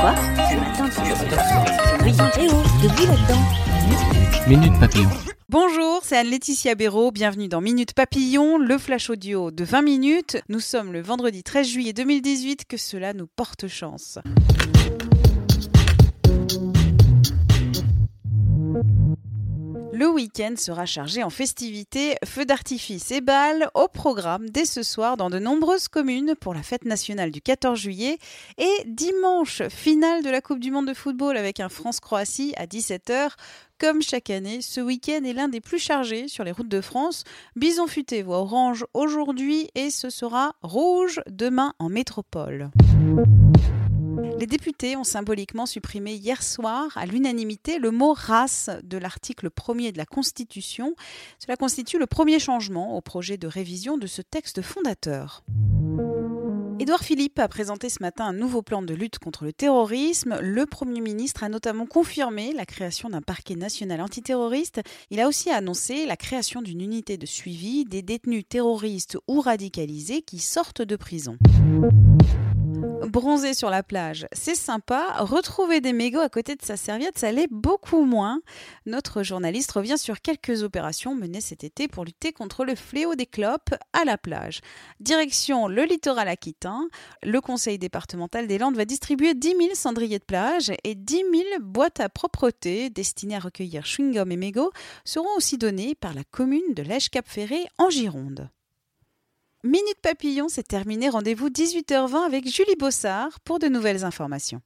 Quoi Ce matin, tu Eh oh, debout là-dedans. Minute Papillon. Bonjour, c'est Anne-Laetitia Béraud. Bienvenue dans Minute Papillon, le flash audio de 20 minutes. Nous sommes le vendredi 13 juillet 2018. Que cela nous porte chance. Week-end sera chargé en festivités, feux d'artifice et balles au programme dès ce soir dans de nombreuses communes pour la fête nationale du 14 juillet et dimanche, finale de la Coupe du Monde de football avec un France-Croatie à 17h. Comme chaque année, ce week-end est l'un des plus chargés sur les routes de France. Bison futé voit orange aujourd'hui et ce sera rouge demain en métropole. Les députés ont symboliquement supprimé hier soir, à l'unanimité, le mot race de l'article 1er de la Constitution. Cela constitue le premier changement au projet de révision de ce texte fondateur. Édouard Philippe a présenté ce matin un nouveau plan de lutte contre le terrorisme. Le Premier ministre a notamment confirmé la création d'un parquet national antiterroriste. Il a aussi annoncé la création d'une unité de suivi des détenus terroristes ou radicalisés qui sortent de prison. Bronzer sur la plage, c'est sympa. Retrouver des mégots à côté de sa serviette, ça l'est beaucoup moins. Notre journaliste revient sur quelques opérations menées cet été pour lutter contre le fléau des clopes à la plage. Direction le littoral aquitain. Le conseil départemental des Landes va distribuer 10 000 cendriers de plage et 10 000 boîtes à propreté destinées à recueillir chewing-gum et mégots seront aussi données par la commune de Lège-Cap-Ferré en Gironde. Minute Papillon, c'est terminé. Rendez-vous 18h20 avec Julie Bossard pour de nouvelles informations.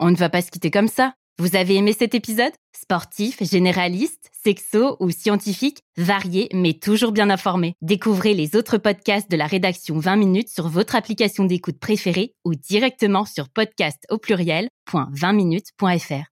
On ne va pas se quitter comme ça. Vous avez aimé cet épisode? Sportif, généraliste, sexo ou scientifique, varié mais toujours bien informé. Découvrez les autres podcasts de la rédaction 20 minutes sur votre application d'écoute préférée ou directement sur podcast au pluriel.20minutes.fr.